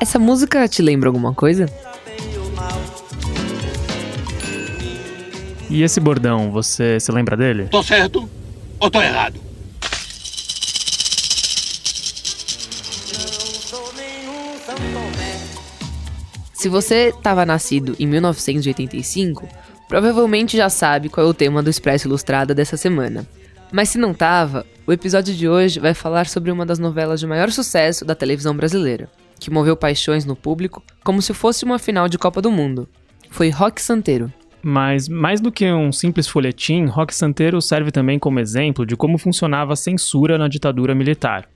Essa música te lembra alguma coisa? E esse bordão, você se lembra dele? Tô certo ou tô errado? Se você estava nascido em 1985, provavelmente já sabe qual é o tema do Expresso Ilustrada dessa semana. Mas se não tava, o episódio de hoje vai falar sobre uma das novelas de maior sucesso da televisão brasileira, que moveu paixões no público como se fosse uma final de Copa do Mundo. Foi Rock Santeiro. Mas mais do que um simples folhetim, Rock Santeiro serve também como exemplo de como funcionava a censura na ditadura militar.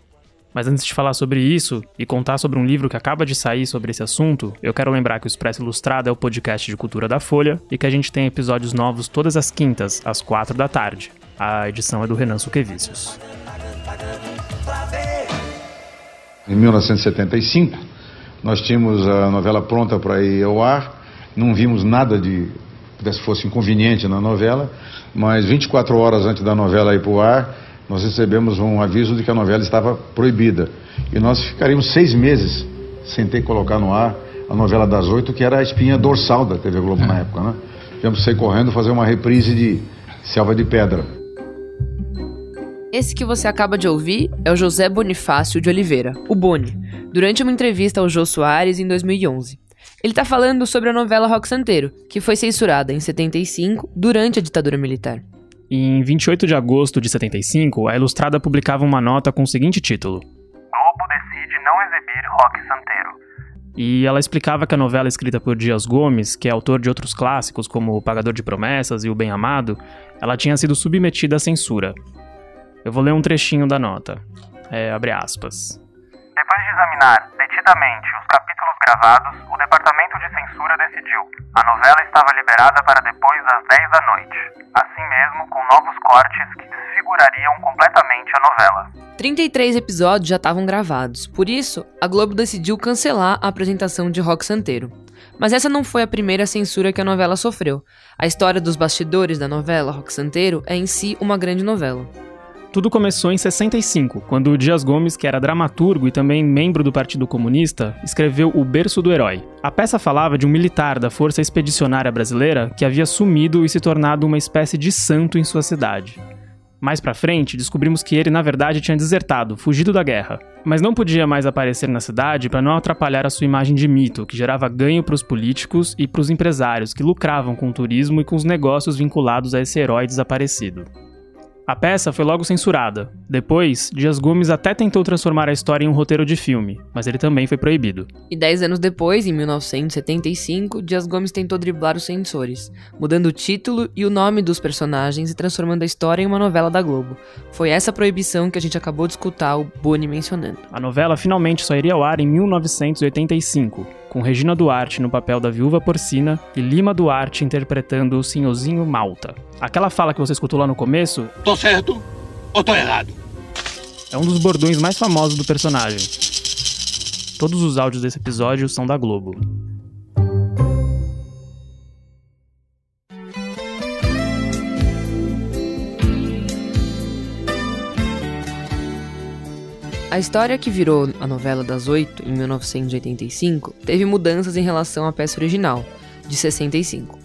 Mas antes de falar sobre isso e contar sobre um livro que acaba de sair sobre esse assunto, eu quero lembrar que o Expresso Ilustrado é o podcast de cultura da Folha e que a gente tem episódios novos todas as quintas, às quatro da tarde. A edição é do Renan Suquevicius. Em 1975, nós tínhamos a novela pronta para ir ao ar, não vimos nada de que fosse inconveniente na novela, mas 24 horas antes da novela ir para o ar, nós recebemos um aviso de que a novela estava proibida. E nós ficaríamos seis meses sem ter que colocar no ar a novela das oito, que era a espinha dorsal da TV Globo na época, né? Tivemos que sair correndo fazer uma reprise de Selva de Pedra. Esse que você acaba de ouvir é o José Bonifácio de Oliveira, o Boni, durante uma entrevista ao Jô Soares em 2011. Ele está falando sobre a novela Rock Santeiro, que foi censurada em 75 durante a ditadura militar. Em 28 de agosto de 75, a Ilustrada publicava uma nota com o seguinte título: Globo decide não exibir Rock Santeiro. E ela explicava que a novela escrita por Dias Gomes, que é autor de outros clássicos como O Pagador de Promessas e O Bem Amado, ela tinha sido submetida à censura. Eu vou ler um trechinho da nota. É, abre aspas. Depois de examinar detidamente os capítulos gravados, o departamento de censura decidiu. A novela estava liberada para depois das 10 da noite. Assim mesmo, com novos cortes que desfigurariam completamente a novela. 33 episódios já estavam gravados, por isso, a Globo decidiu cancelar a apresentação de Rock Santeiro. Mas essa não foi a primeira censura que a novela sofreu. A história dos bastidores da novela Rock Santeiro é em si uma grande novela. Tudo começou em 65, quando Dias Gomes, que era dramaturgo e também membro do Partido Comunista, escreveu O Berço do Herói. A peça falava de um militar da Força Expedicionária Brasileira que havia sumido e se tornado uma espécie de santo em sua cidade. Mais pra frente, descobrimos que ele na verdade tinha desertado, fugido da guerra, mas não podia mais aparecer na cidade para não atrapalhar a sua imagem de mito, que gerava ganho para os políticos e para os empresários que lucravam com o turismo e com os negócios vinculados a esse herói desaparecido. A peça foi logo censurada. Depois, Dias Gomes até tentou transformar a história em um roteiro de filme, mas ele também foi proibido. E dez anos depois, em 1975, Dias Gomes tentou driblar os censores, mudando o título e o nome dos personagens e transformando a história em uma novela da Globo. Foi essa proibição que a gente acabou de escutar o Boni mencionando. A novela finalmente só iria ao ar em 1985, com Regina Duarte no papel da viúva porcina e Lima Duarte interpretando o senhorzinho Malta. Aquela fala que você escutou lá no começo. Tô certo ou tô errado? É um dos bordões mais famosos do personagem. Todos os áudios desse episódio são da Globo. A história que virou a novela das oito, em 1985, teve mudanças em relação à peça original, de 65.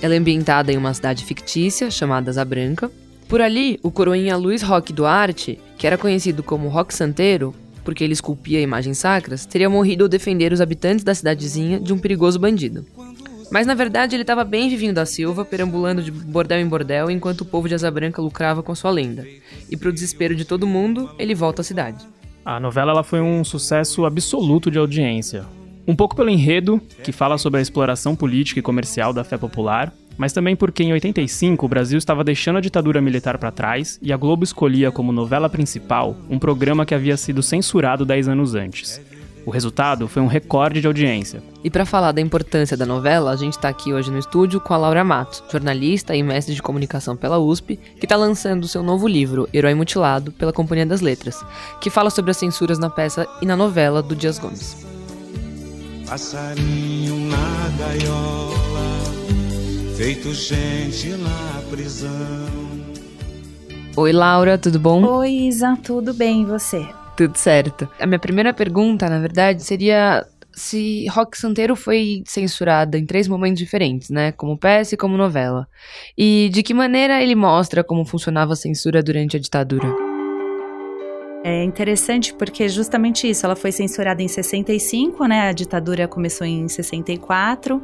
Ela é ambientada em uma cidade fictícia chamada Zabranca. Por ali, o coroinha Luiz Roque Duarte, que era conhecido como Roque Santeiro, porque ele esculpia imagens sacras, teria morrido ao defender os habitantes da cidadezinha de um perigoso bandido. Mas na verdade ele estava bem vivinho da Silva, perambulando de bordel em bordel enquanto o povo de Asa Branca lucrava com sua lenda. E para o desespero de todo mundo, ele volta à cidade. A novela ela foi um sucesso absoluto de audiência. Um pouco pelo enredo, que fala sobre a exploração política e comercial da fé popular, mas também porque em 85 o Brasil estava deixando a ditadura militar para trás e a Globo escolhia como novela principal um programa que havia sido censurado 10 anos antes. O resultado foi um recorde de audiência. E para falar da importância da novela, a gente está aqui hoje no estúdio com a Laura Matos, jornalista e mestre de comunicação pela USP, que está lançando seu novo livro, Herói Mutilado, pela Companhia das Letras, que fala sobre as censuras na peça e na novela do Dias Gomes. Passarinho na gaiola, feito gente na prisão. Oi, Laura, tudo bom? Oi, Isa, tudo bem e você? Tudo certo. A minha primeira pergunta, na verdade, seria se Rock Santeiro foi censurada em três momentos diferentes, né? Como peça e como novela. E de que maneira ele mostra como funcionava a censura durante a ditadura? É interessante porque justamente isso, ela foi censurada em 65, né? A ditadura começou em 64.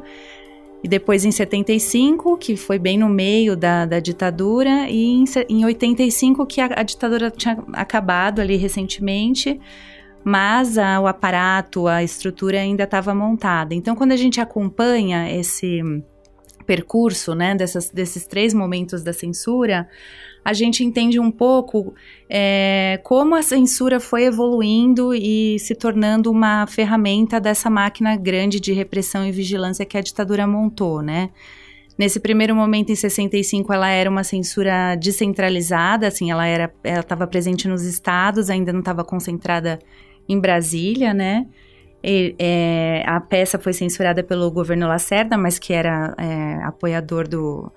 E depois em 75, que foi bem no meio da, da ditadura, e em, em 85, que a, a ditadura tinha acabado ali recentemente, mas a, o aparato, a estrutura ainda estava montada. Então, quando a gente acompanha esse percurso, né, dessas, desses três momentos da censura, a gente entende um pouco é, como a censura foi evoluindo e se tornando uma ferramenta dessa máquina grande de repressão e vigilância que a ditadura montou, né? Nesse primeiro momento, em 65, ela era uma censura descentralizada, assim, ela era, ela estava presente nos estados, ainda não estava concentrada em Brasília, né? E, é, a peça foi censurada pelo governo Lacerda, mas que era é, apoiador do,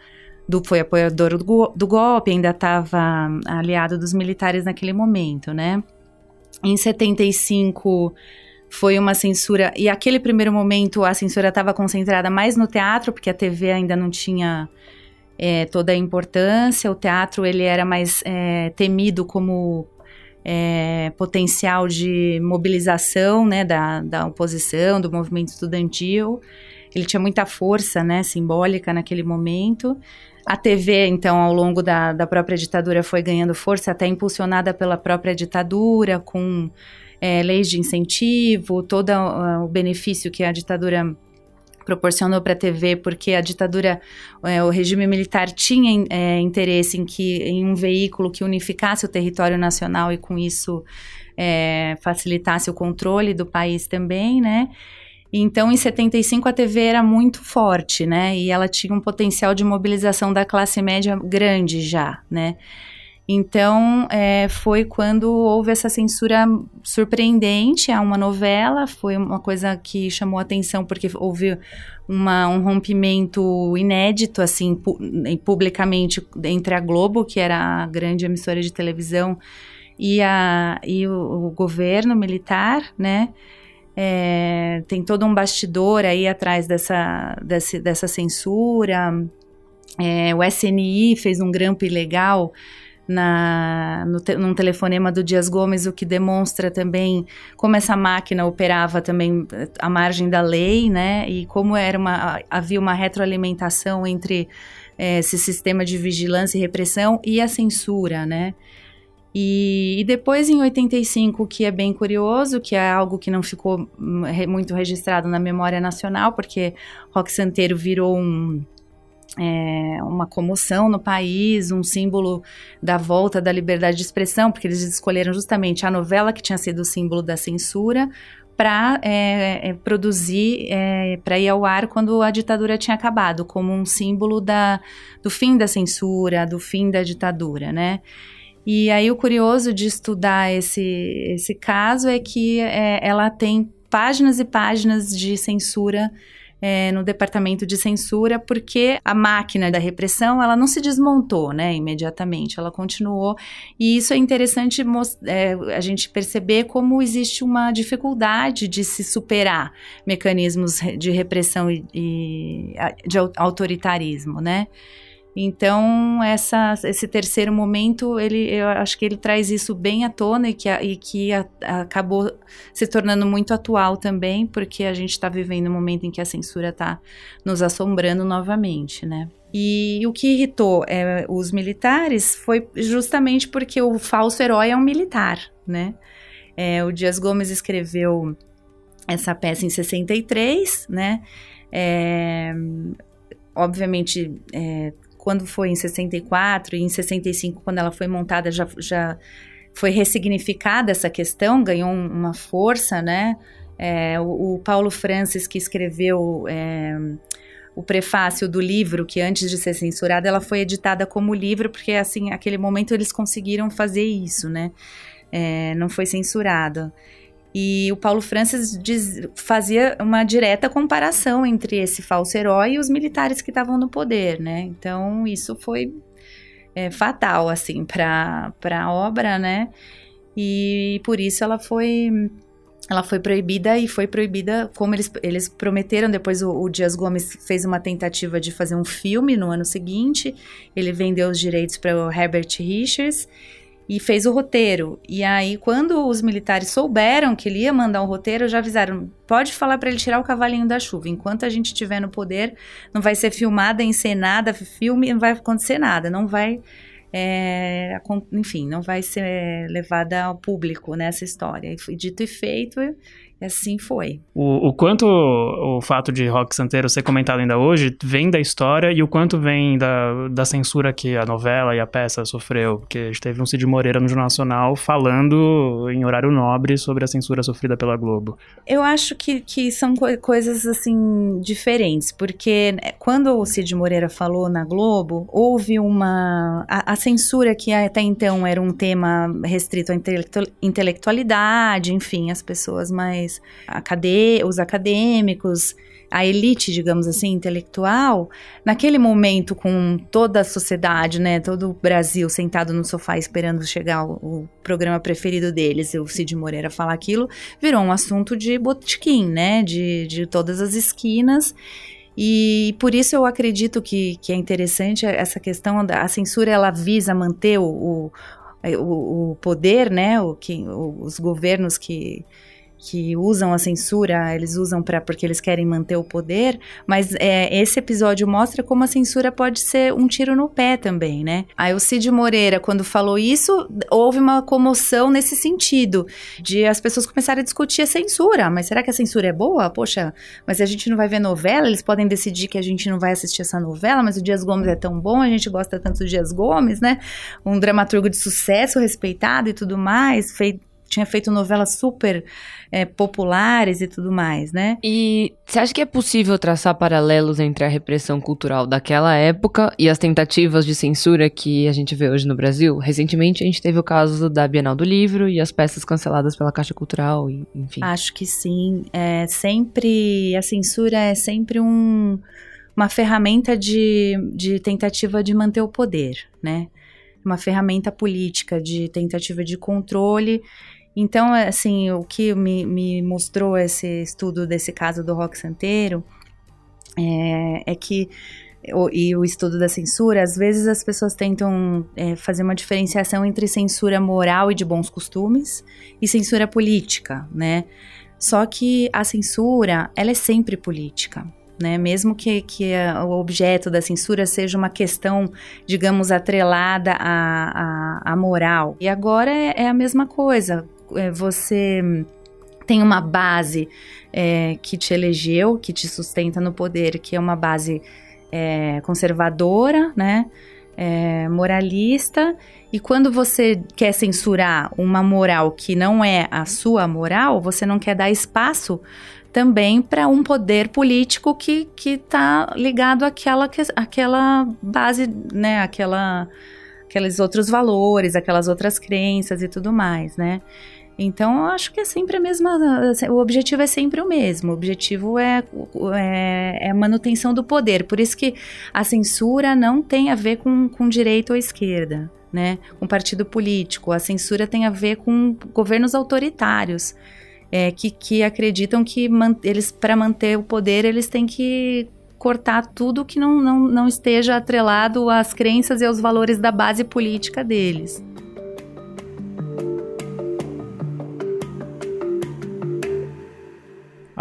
do, foi apoiador do, do golpe, ainda estava aliado dos militares naquele momento, né? Em 75 foi uma censura e aquele primeiro momento a censura estava concentrada mais no teatro porque a TV ainda não tinha é, toda a importância. O teatro ele era mais é, temido como é, potencial de mobilização, né, da, da oposição, do movimento estudantil. Ele tinha muita força, né, simbólica naquele momento. A TV, então, ao longo da, da própria ditadura, foi ganhando força, até impulsionada pela própria ditadura, com é, leis de incentivo, todo uh, o benefício que a ditadura proporcionou para a TV, porque a ditadura, é, o regime militar tinha é, interesse em que em um veículo que unificasse o território nacional e com isso é, facilitasse o controle do país também, né? Então, em 75, a TV era muito forte, né? E ela tinha um potencial de mobilização da classe média grande já, né? Então, é, foi quando houve essa censura surpreendente a uma novela, foi uma coisa que chamou atenção, porque houve uma, um rompimento inédito, assim, pu publicamente, entre a Globo, que era a grande emissora de televisão, e, a, e o, o governo militar, né? É, tem todo um bastidor aí atrás dessa, desse, dessa censura. É, o SNI fez um grampo ilegal na, no te, num telefonema do Dias Gomes, o que demonstra também como essa máquina operava também à margem da lei, né? E como era uma, havia uma retroalimentação entre é, esse sistema de vigilância e repressão e a censura, né? E, e, depois em 85, que é bem curioso, que é algo que não ficou hum, muito registrado na memória nacional, porque Rock Santeiro virou um, é, uma comoção no país, um símbolo da volta da liberdade de expressão, porque eles escolheram justamente a novela que tinha sido o símbolo da censura para é, é, produzir, é, para ir ao ar quando a ditadura tinha acabado, como um símbolo da, do fim da censura, do fim da ditadura, né? E aí o curioso de estudar esse, esse caso é que é, ela tem páginas e páginas de censura é, no departamento de censura, porque a máquina da repressão ela não se desmontou, né, imediatamente, ela continuou. E isso é interessante é, a gente perceber como existe uma dificuldade de se superar mecanismos de repressão e, e de autoritarismo, né? Então, essa, esse terceiro momento, ele, eu acho que ele traz isso bem à tona e que, e que a, acabou se tornando muito atual também, porque a gente está vivendo um momento em que a censura está nos assombrando novamente, né? E o que irritou é, os militares foi justamente porque o falso herói é um militar, né? É, o Dias Gomes escreveu essa peça em 63, né? É, obviamente, é, quando foi em 64 e em 65, quando ela foi montada, já, já foi ressignificada essa questão, ganhou uma força, né? É, o, o, Paulo Francis, que escreveu é, o prefácio do livro, que antes de ser censurada, ela foi editada como livro, porque, assim, naquele momento eles conseguiram fazer isso, né? É, não foi censurado. E o Paulo Francis diz, fazia uma direta comparação entre esse falso herói e os militares que estavam no poder, né? Então isso foi é, fatal, assim, para a obra, né? E por isso ela foi ela foi proibida e foi proibida, como eles, eles prometeram. Depois o, o, Dias Gomes fez uma tentativa de fazer um filme no ano seguinte. Ele vendeu os direitos para o Herbert Richards e fez o roteiro. E aí, quando os militares souberam que ele ia mandar o um roteiro, já avisaram: pode falar para ele tirar o cavalinho da chuva. Enquanto a gente estiver no poder, não vai ser filmada, encenada, filme, não vai acontecer nada. Não vai é, enfim, não vai ser levada ao público nessa história. E dito e feito, e assim foi. O, o quanto o fato de Rock Santeiro ser comentado ainda hoje vem da história e o quanto vem da, da censura que a novela e a peça sofreu. Porque a gente teve um Cid Moreira no Jornal Nacional falando em horário nobre sobre a censura sofrida pela Globo. Eu acho que, que são co coisas assim diferentes, porque né, quando o Cid Moreira falou na Globo, houve uma. A, a censura que até então era um tema restrito à intelectualidade, enfim, as pessoas mais mais acadê os acadêmicos, a elite, digamos assim, intelectual, naquele momento com toda a sociedade, né, todo o Brasil sentado no sofá esperando chegar o, o programa preferido deles, o Cid Moreira falar aquilo, virou um assunto de botequim, né, de, de todas as esquinas. E por isso eu acredito que, que é interessante essa questão da a censura, ela visa manter o, o, o, poder, né, o, que, os governos que que usam a censura, eles usam para porque eles querem manter o poder, mas é, esse episódio mostra como a censura pode ser um tiro no pé também, né? Aí o Cid Moreira, quando falou isso, houve uma comoção nesse sentido, de as pessoas começarem a discutir a censura, mas será que a censura é boa? Poxa, mas a gente não vai ver novela, eles podem decidir que a gente não vai assistir essa novela, mas o Dias Gomes é tão bom, a gente gosta tanto do Dias Gomes, né? Um dramaturgo de sucesso, respeitado e tudo mais, feito tinha feito novelas super é, populares e tudo mais, né? E você acha que é possível traçar paralelos entre a repressão cultural daquela época e as tentativas de censura que a gente vê hoje no Brasil? Recentemente a gente teve o caso da Bienal do Livro e as peças canceladas pela Caixa Cultural, enfim. Acho que sim. É sempre a censura é sempre um, uma ferramenta de, de tentativa de manter o poder, né? Uma ferramenta política de tentativa de controle então, assim, o que me, me mostrou esse estudo desse caso do rock santeiro é, é que e o estudo da censura, às vezes as pessoas tentam é, fazer uma diferenciação entre censura moral e de bons costumes e censura política, né? Só que a censura, ela é sempre política. Né? Mesmo que, que a, o objeto da censura seja uma questão, digamos, atrelada à, à, à moral. E agora é, é a mesma coisa é, você tem uma base é, que te elegeu, que te sustenta no poder, que é uma base é, conservadora, né? É, moralista, e quando você quer censurar uma moral que não é a sua moral, você não quer dar espaço também para um poder político que está ligado àquela, àquela base, né? Aquela, aqueles outros valores, aquelas outras crenças e tudo mais, né? Então, eu acho que é sempre a mesma. O objetivo é sempre o mesmo. O objetivo é, é, é a manutenção do poder. Por isso que a censura não tem a ver com, com direita ou esquerda, né? Com partido político. A censura tem a ver com governos autoritários. É, que, que acreditam que man, eles, para manter o poder, eles têm que cortar tudo que não, não, não esteja atrelado às crenças e aos valores da base política deles.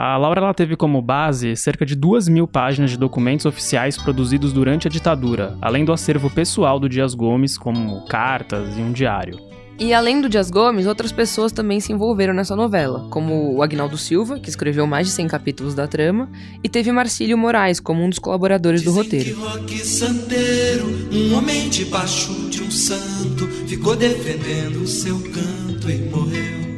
A Laura ela teve como base cerca de duas mil páginas de documentos oficiais produzidos durante a ditadura, além do acervo pessoal do Dias Gomes, como cartas e um diário. E além do Dias Gomes, outras pessoas também se envolveram nessa novela, como o Agnaldo Silva, que escreveu mais de 100 capítulos da trama, e teve Marcílio Moraes como um dos colaboradores do roteiro. Que Santeiro, um homem debaixo de um santo, ficou defendendo o seu canto e morreu.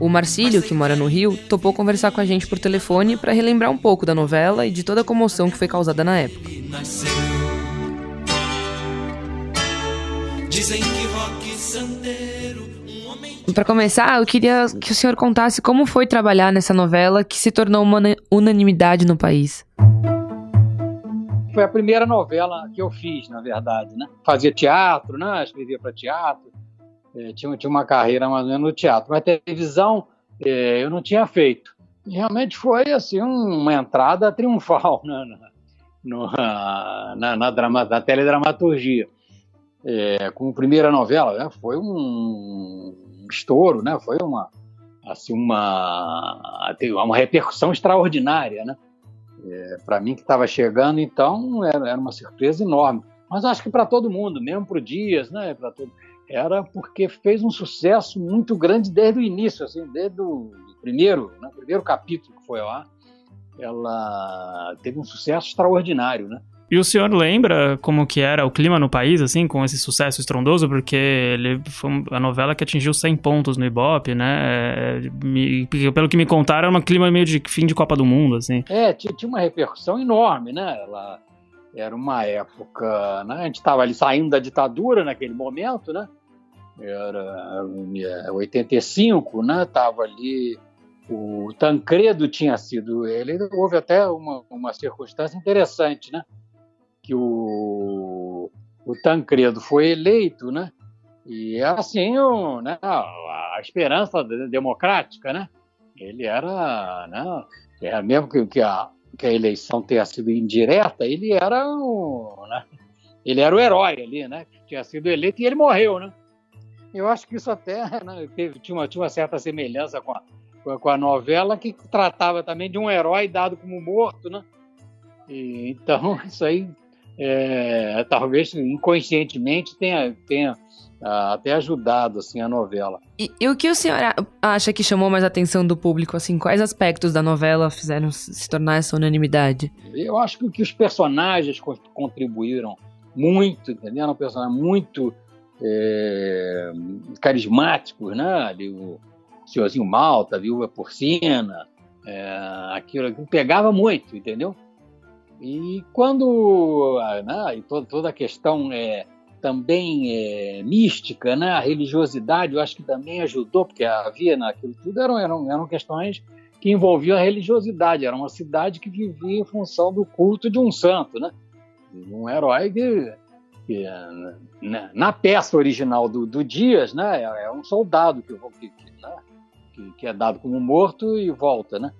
O Marcílio, que mora no Rio, topou conversar com a gente por telefone para relembrar um pouco da novela e de toda a comoção que foi causada na época. Para começar, eu queria que o senhor contasse como foi trabalhar nessa novela que se tornou uma unanimidade no país. Foi a primeira novela que eu fiz, na verdade, né? Fazia teatro, né? Escrevia para teatro, é, tinha, tinha uma carreira mais ou menos no teatro. Mas televisão é, eu não tinha feito. E realmente foi assim uma entrada triunfal na, na, na, na, drama, na teledramaturgia. É, como primeira novela, né, foi um, estouro, né, foi uma, assim, uma, uma repercussão extraordinária. Né? É, para mim que estava chegando, então era, era, uma surpresa enorme. Mas acho que para todo mundo, mesmo para o Dias, né, para todo, era porque fez um sucesso muito grande desde o início, assim, desde o primeiro, né, primeiro capítulo que foi lá, ela teve um sucesso extraordinário, né? E o senhor lembra como que era o clima no país, assim, com esse sucesso estrondoso? Porque ele foi a novela que atingiu 100 pontos no Ibope, né? Me, pelo que me contaram, era um clima meio de fim de Copa do Mundo, assim. É, tinha uma repercussão enorme, né? Ela era uma época, né? A gente estava ali saindo da ditadura naquele momento, né? Era 85, né? Tava ali o Tancredo tinha sido ele. Houve até uma, uma circunstância interessante, né? que o, o Tancredo foi eleito, né? E era assim o, né, a, esperança democrática, né? Ele era, né, era mesmo que, que, a, que a eleição tenha sido indireta, ele era o, né, ele era o herói ali, né? Tinha sido eleito e ele morreu, né? Eu acho que isso até né, teve, tinha, uma, tinha uma certa semelhança com a, com a novela que tratava também de um herói dado como morto, né? E, então, isso aí é, talvez inconscientemente tenha, tenha ah, até ajudado assim a novela. E, e, o que o senhor acha que chamou mais a atenção do público? Assim, quais aspectos da novela fizeram se tornar essa unanimidade? Eu acho que, que os personagens contribuíram muito, entendeu? Eram personagens muito é, carismáticos, né? Ali, o senhorzinho Malta, a viúva porcina, é, aquilo, aquilo pegava muito, entendeu? E quando né, e toda, toda a questão é também é, mística, né, a religiosidade, eu acho que também ajudou, porque havia naquilo tudo eram, eram, eram questões que envolviam a religiosidade. Era uma cidade que vivia em função do culto de um santo, né? Um herói que, que né, na peça original do, do Dias, né, é, é um soldado que, que, né, que, que é dado como morto e volta, né?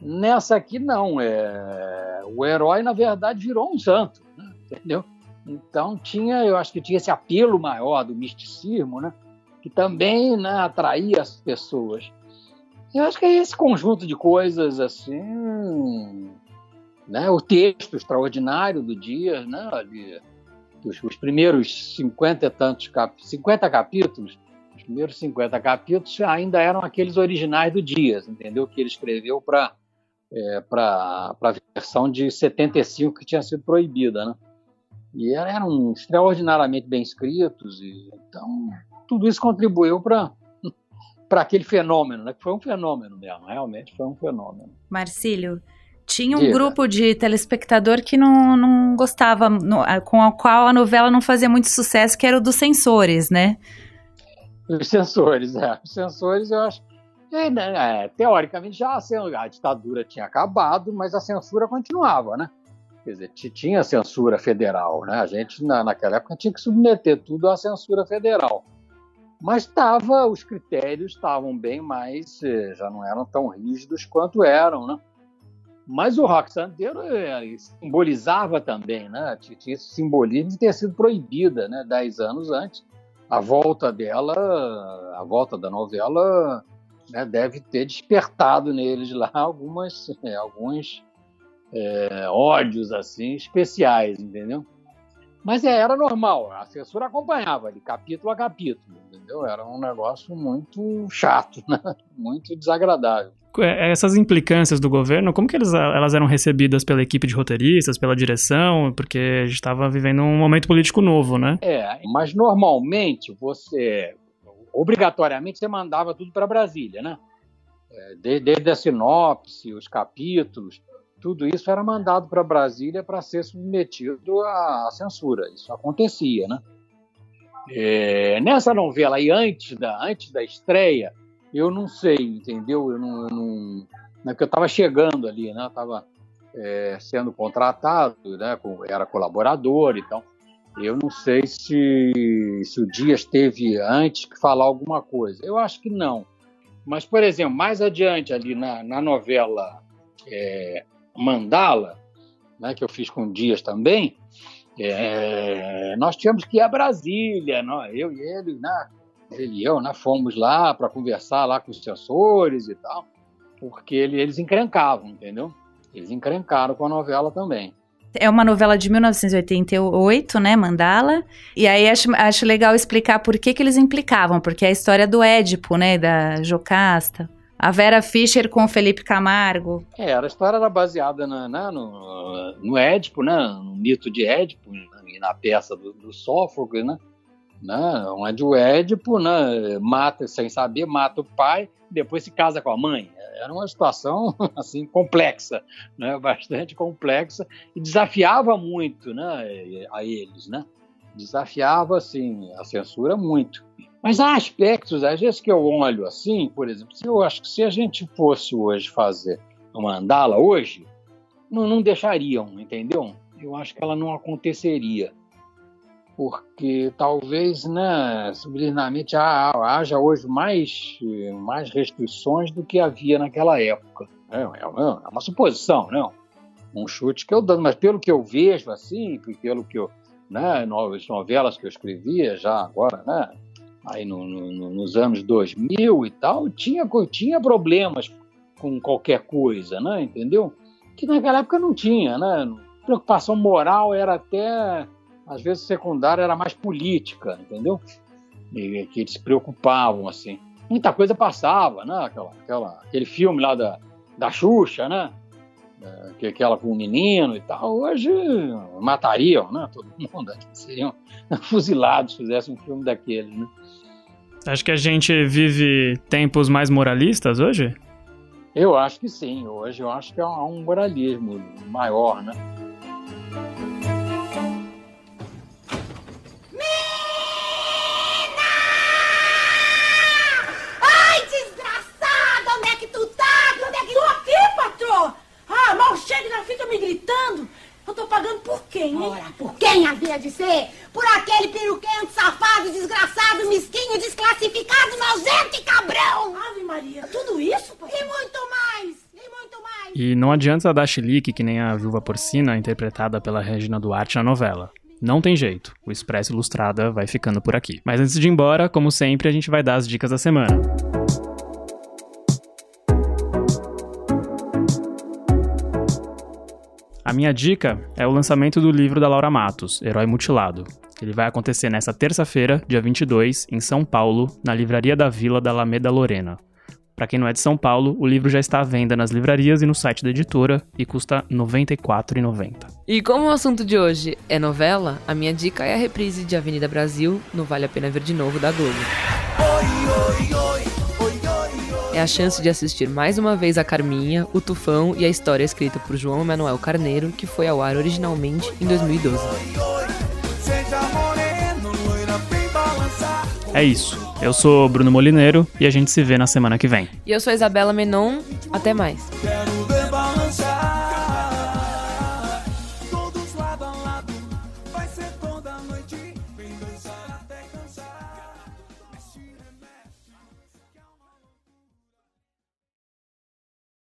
Nessa aqui, não. É... O herói, na verdade, virou um santo, né? entendeu? Então, tinha, eu acho que tinha esse apelo maior do misticismo, né? que também né, atraía as pessoas. Eu acho que é esse conjunto de coisas, assim, né? o texto extraordinário do dia, né? Ali, os, os primeiros 50 e tantos cap 50 capítulos, os primeiros 50 capítulos ainda eram aqueles originais do Dias, entendeu? Que ele escreveu para é, para a versão de 75 que tinha sido proibida, né? E eram extraordinariamente bem escritos, e, então tudo isso contribuiu para para aquele fenômeno, né? Que foi um fenômeno mesmo, realmente foi um fenômeno. Marcílio, tinha um Diga. grupo de telespectador que não, não gostava, no, com o qual a novela não fazia muito sucesso, que era o dos censores, né? Os censores, é. Os censores eu acho e, né, é, teoricamente já a, ditadura tinha acabado, mas a censura continuava, né? Quer dizer, tinha censura federal, né? A gente, na, naquela época, tinha que submeter tudo à censura federal. Mas tava, os critérios estavam bem mais, eh, já não eram tão rígidos quanto eram, né? Mas o rock santeiro eh, simbolizava também, né? Tinha esse simbolismo de ter sido proibida, né? Dez anos antes. A volta dela, a volta da novela né, deve ter despertado neles lá algumas, é, alguns é, ódios assim especiais, entendeu? Mas é, era normal, a censura acompanhava de capítulo a capítulo, entendeu? Era um negócio muito chato, né? muito desagradável. É, essas implicâncias do governo, como que eles, elas eram recebidas pela equipe de roteiristas, pela direção? Porque a gente estava vivendo um momento político novo, né? É, mas normalmente você obrigatoriamente você mandava tudo para Brasília, né? É, desde a sinopse, os capítulos, tudo isso era mandado para Brasília para ser submetido à censura. Isso acontecia, né? É, nessa novela aí, antes da, antes da estreia, eu não sei, entendeu? Eu não, eu não né, porque eu estava chegando ali, né? Estava é, sendo contratado, né? Era colaborador, então eu não sei se, se o Dias teve antes que falar alguma coisa. Eu acho que não. Mas, por exemplo, mais adiante ali na, na novela é, Mandala, né, que eu fiz com Dias também, é, nós tínhamos que ir a Brasília, nós, eu e ele, né, ele e eu, né, fomos lá para conversar lá com os censores e tal, porque ele, eles encrencavam, entendeu? Eles encrencaram com a novela também. É uma novela de 1988, né, Mandala. E aí acho, acho legal explicar por que, que eles implicavam, porque é a história do Édipo, né, da Jocasta. A Vera Fischer com o Felipe Camargo. É, a história era baseada na, na, no, no Édipo, né, no mito de Édipo, e na peça do, do Sófocles, né, né, onde o Édipo né, mata, sem saber, mata o pai, depois se casa com a mãe. Era uma situação assim complexa, né, bastante complexa e desafiava muito, né, a eles, né? Desafiava assim a censura muito. Mas há aspectos, às vezes que eu olho assim, por exemplo, eu acho que se a gente fosse hoje fazer uma mandala hoje, não, não deixariam, entendeu? Eu acho que ela não aconteceria porque talvez, né, subliminarmente haja hoje mais, mais restrições do que havia naquela época. É, é, é uma suposição, não? Um chute que eu dando, mas pelo que eu vejo, assim, pelo que eu, né, novas novelas que eu escrevia já agora, né, aí no, no, nos anos 2000 e tal, tinha, tinha problemas com qualquer coisa, né, entendeu? Que naquela época não tinha, né? Preocupação moral era até às vezes secundária era mais política, entendeu? E que eles se preocupavam, assim. Muita coisa passava, né? Aquela, aquela, aquele filme lá da, da Xuxa, né? É, que aquela com o menino e tal, hoje matariam, né? Todo mundo, seriam fuzilados se fizesse um filme daquele, né? Acho que a gente vive tempos mais moralistas hoje? Eu acho que sim. Hoje eu acho que há um moralismo maior, né? Me gritando? Eu tô pagando por quem, hein? Ora, por quem havia de ser? Por aquele peruquento, safado, desgraçado, mesquinho, desclassificado, nojento e cabrão! Ave Maria, tudo isso? Pô? E muito mais! E muito mais! E não adianta dar chilique que nem a viúva porcina interpretada pela Regina Duarte na novela. Não tem jeito, o Expresso Ilustrada vai ficando por aqui. Mas antes de ir embora, como sempre, a gente vai dar as dicas da semana. A minha dica é o lançamento do livro da Laura Matos, Herói Mutilado. Ele vai acontecer nesta terça-feira, dia 22, em São Paulo, na Livraria da Vila da Alameda Lorena. Para quem não é de São Paulo, o livro já está à venda nas livrarias e no site da editora e custa R$ 94,90. E como o assunto de hoje é novela, a minha dica é a reprise de Avenida Brasil no Vale a Pena Ver de Novo da Globo. Oi, oi, oi é a chance de assistir mais uma vez a Carminha, o Tufão e a história escrita por João Emanuel Carneiro, que foi ao ar originalmente em 2012. É isso. Eu sou Bruno Molineiro e a gente se vê na semana que vem. E eu sou Isabela Menon. Até mais.